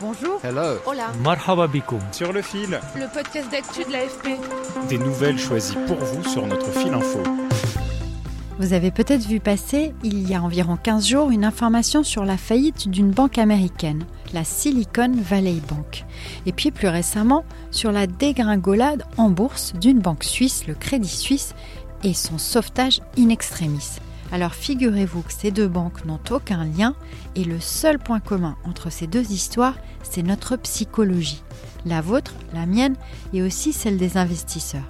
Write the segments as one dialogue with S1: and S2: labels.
S1: Bonjour.
S2: Hello.
S1: Hola.
S3: Marhaba.
S4: Sur le fil.
S1: Le podcast d'actu de l'AFP.
S4: Des nouvelles choisies pour vous sur notre fil info.
S5: Vous avez peut-être vu passer, il y a environ 15 jours, une information sur la faillite d'une banque américaine, la Silicon Valley Bank. Et puis plus récemment, sur la dégringolade en bourse d'une banque suisse, le Crédit Suisse, et son sauvetage in extremis. Alors figurez-vous que ces deux banques n'ont aucun lien et le seul point commun entre ces deux histoires, c'est notre psychologie. La vôtre, la mienne et aussi celle des investisseurs.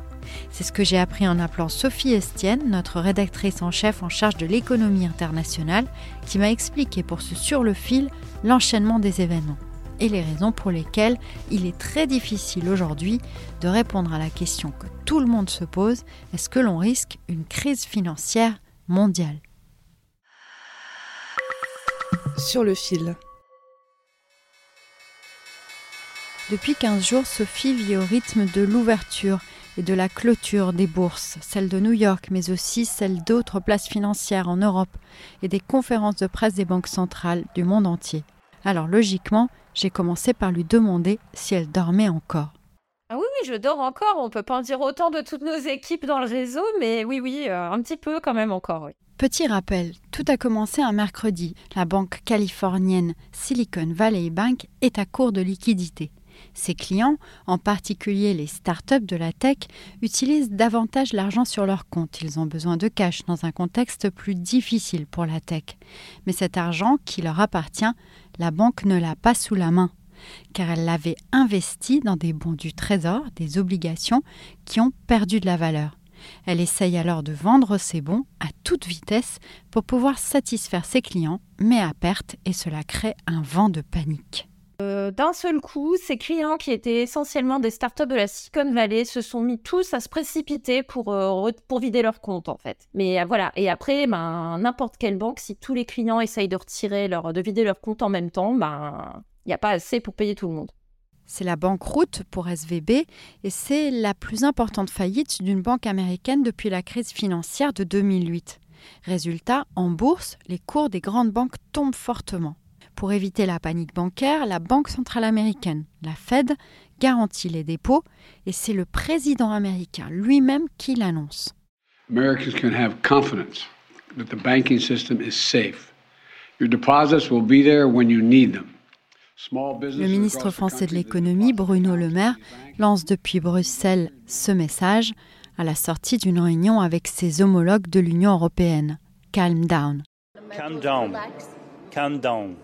S5: C'est ce que j'ai appris en appelant Sophie Estienne, notre rédactrice en chef en charge de l'économie internationale, qui m'a expliqué pour ce sur le fil l'enchaînement des événements et les raisons pour lesquelles il est très difficile aujourd'hui de répondre à la question que tout le monde se pose, est-ce que l'on risque une crise financière mondiale
S1: Sur le fil.
S5: Depuis 15 jours, Sophie vit au rythme de l'ouverture et de la clôture des bourses, celle de New York, mais aussi celle d'autres places financières en Europe et des conférences de presse des banques centrales du monde entier. Alors logiquement, j'ai commencé par lui demander si elle dormait encore.
S6: Ah oui, oui, je dors encore. On peut pas en dire autant de toutes nos équipes dans le réseau, mais oui, oui, euh, un petit peu quand même encore.
S5: Petit rappel, tout a commencé un mercredi. La banque californienne Silicon Valley Bank est à court de liquidités. Ses clients, en particulier les startups de la tech, utilisent davantage l'argent sur leur compte. Ils ont besoin de cash dans un contexte plus difficile pour la tech. Mais cet argent qui leur appartient, la banque ne l'a pas sous la main, car elle l'avait investi dans des bons du trésor, des obligations qui ont perdu de la valeur. Elle essaye alors de vendre ses bons à toute vitesse pour pouvoir satisfaire ses clients, mais à perte, et cela crée un vent de panique.
S6: Euh, D'un seul coup, ces clients qui étaient essentiellement des startups de la Silicon Valley se sont mis tous à se précipiter pour, euh, pour vider leur compte en fait. Mais euh, voilà, et après, ben, n'importe quelle banque, si tous les clients essayent de retirer leur, de vider leur compte en même temps, ben, il n'y a pas assez pour payer tout le monde.
S5: C'est la banqueroute pour SVB et c'est la plus importante faillite d'une banque américaine depuis la crise financière de 2008. Résultat, en bourse, les cours des grandes banques tombent fortement. Pour éviter la panique bancaire, la Banque centrale américaine, la Fed, garantit les dépôts et c'est le président américain lui-même qui l'annonce.
S7: Americans can have confidence that the banking system is safe. Your deposits will be there when you need them.
S5: Le ministre français de l'économie, Bruno Le Maire, lance depuis Bruxelles ce message à la sortie d'une réunion avec ses homologues de l'Union européenne. Calm down.
S3: Calm down. Calm down.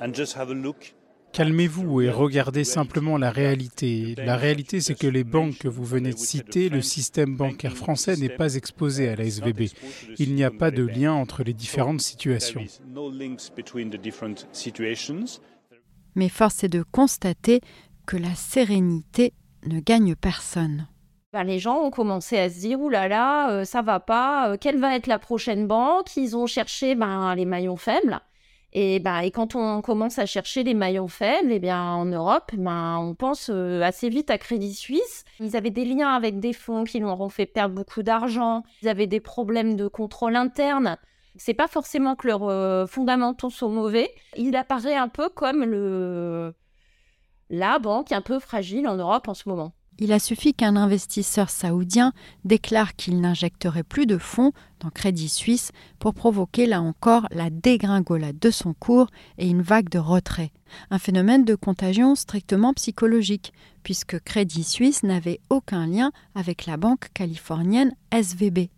S3: And just have a look.
S4: Calmez-vous et regardez simplement la réalité. La réalité, c'est que les banques que vous venez de citer, le système bancaire français n'est pas exposé à la SVB. Il n'y a pas de lien entre les différentes
S3: situations.
S5: Mais force est de constater que la sérénité ne gagne personne.
S6: Ben, les gens ont commencé à se dire Ouh là là, euh, ça va pas, euh, quelle va être la prochaine banque? Ils ont cherché ben, les maillons faibles. Et, ben, et quand on commence à chercher les maillons faibles, eh bien, en Europe, ben, on pense euh, assez vite à Crédit Suisse. Ils avaient des liens avec des fonds qui leur ont fait perdre beaucoup d'argent. Ils avaient des problèmes de contrôle interne. C'est pas forcément que leurs euh, fondamentaux sont mauvais. Il apparaît un peu comme le la banque un peu fragile en Europe en ce moment.
S5: Il a suffi qu'un investisseur saoudien déclare qu'il n'injecterait plus de fonds dans Crédit Suisse pour provoquer là encore la dégringolade de son cours et une vague de retrait. Un phénomène de contagion strictement psychologique, puisque Crédit Suisse n'avait aucun lien avec la banque californienne SVB.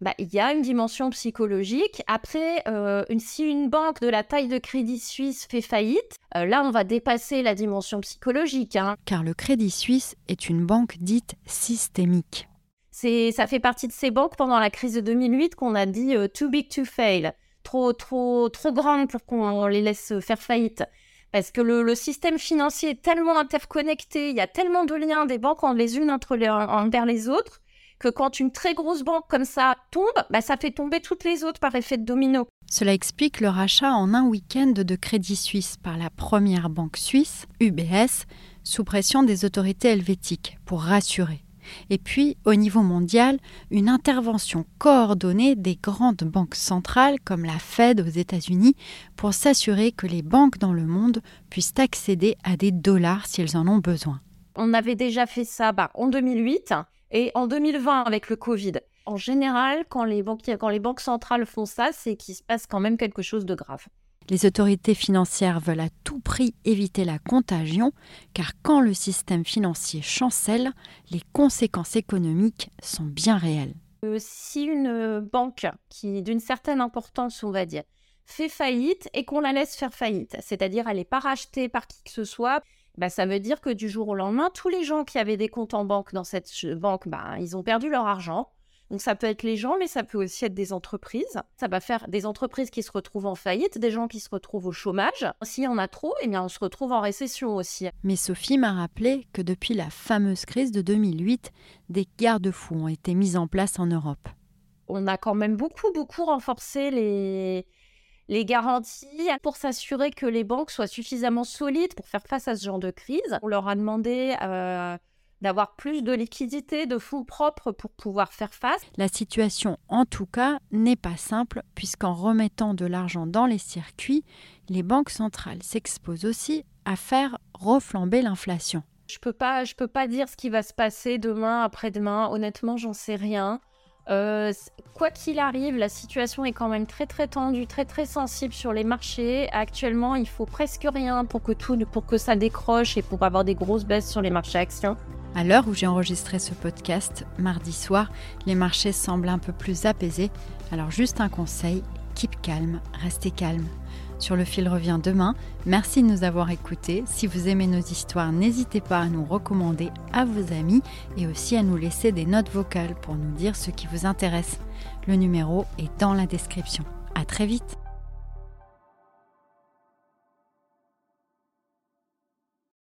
S6: Bah, il y a une dimension psychologique. Après, euh, une- si une banque de la taille de Crédit Suisse fait faillite, euh, là, on va dépasser la dimension psychologique. hein.
S5: car le Crédit Suisse est une banque dite systémique.
S6: C'est, ça fait partie de ces banques pendant la crise de 2008 qu'on a dit euh, too big to fail, trop, trop, trop grandes pour qu'on les laisse faire faillite. Parce que le, système financier est tellement interconnecté, il y a tellement de liens des banques les unes entre les, envers les autres, que quand une très grosse banque comme ça tombe, bah, ça fait tomber toutes les autres par effet de domino.
S5: Cela explique le rachat en un week-end de Crédit Suisse par la première banque suisse, UBS, sous pression des autorités helvétiques, pour rassurer. Et puis, au niveau mondial, une intervention coordonnée des grandes banques centrales comme la Fed aux États-Unis pour s'assurer que les banques dans le monde puissent accéder à des dollars si elles en ont besoin.
S6: On avait déjà fait ça bah, en 2008 et en 2020 avec le Covid. En général, quand les, quand les banques centrales font ça, c'est qu'il se passe quand même quelque chose de grave.
S5: Les autorités financières veulent à tout prix éviter la contagion, car quand le système financier chancelle, les conséquences économiques sont bien réelles.
S6: Euh, si une banque qui d'une certaine importance, on va dire, fait faillite et qu'on la laisse faire faillite, c'est-à-dire elle n'est pas rachetée par qui que ce soit, bah, ça veut dire que du jour au lendemain, tous les gens qui avaient des comptes en banque dans cette banque, bah, ils ont perdu leur argent. Donc ça peut être les gens, mais ça peut aussi être des entreprises. Ça va faire des entreprises qui se retrouvent en faillite, des gens qui se retrouvent au chômage. S'il y en a trop, eh bien on se retrouve en récession aussi.
S5: Mais Sophie m'a rappelé que depuis la fameuse crise de 2008, des garde-fous ont été mis en place en Europe.
S6: On a quand même beaucoup, beaucoup renforcé les, les garanties pour s'assurer que les banques soient suffisamment solides pour faire face à ce genre de crise. On leur a demandé euh, d'avoir plus de liquidités, de fonds propres pour pouvoir faire face.
S5: La situation, en tout cas, n'est pas simple, puisqu'en remettant de l'argent dans les circuits, les banques centrales s'exposent aussi à faire reflamber l'inflation.
S6: Je peux pas, je peux pas dire ce qui va se passer demain, après-demain. Honnêtement, j'en sais rien. Euh, quoi qu'il arrive, la situation est quand même très très tendue, très très sensible sur les marchés. Actuellement, il faut presque rien pour que tout, pour que ça décroche et pour avoir des grosses baisses sur les marchés actions.
S5: À l'heure où j'ai enregistré ce podcast, mardi soir, les marchés semblent un peu plus apaisés. Alors juste un conseil, keep calme, restez calme. Sur le fil revient demain. Merci de nous avoir écoutés. Si vous aimez nos histoires, n'hésitez pas à nous recommander à vos amis et aussi à nous laisser des notes vocales pour nous dire ce qui vous intéresse. Le numéro est dans la description. À très vite.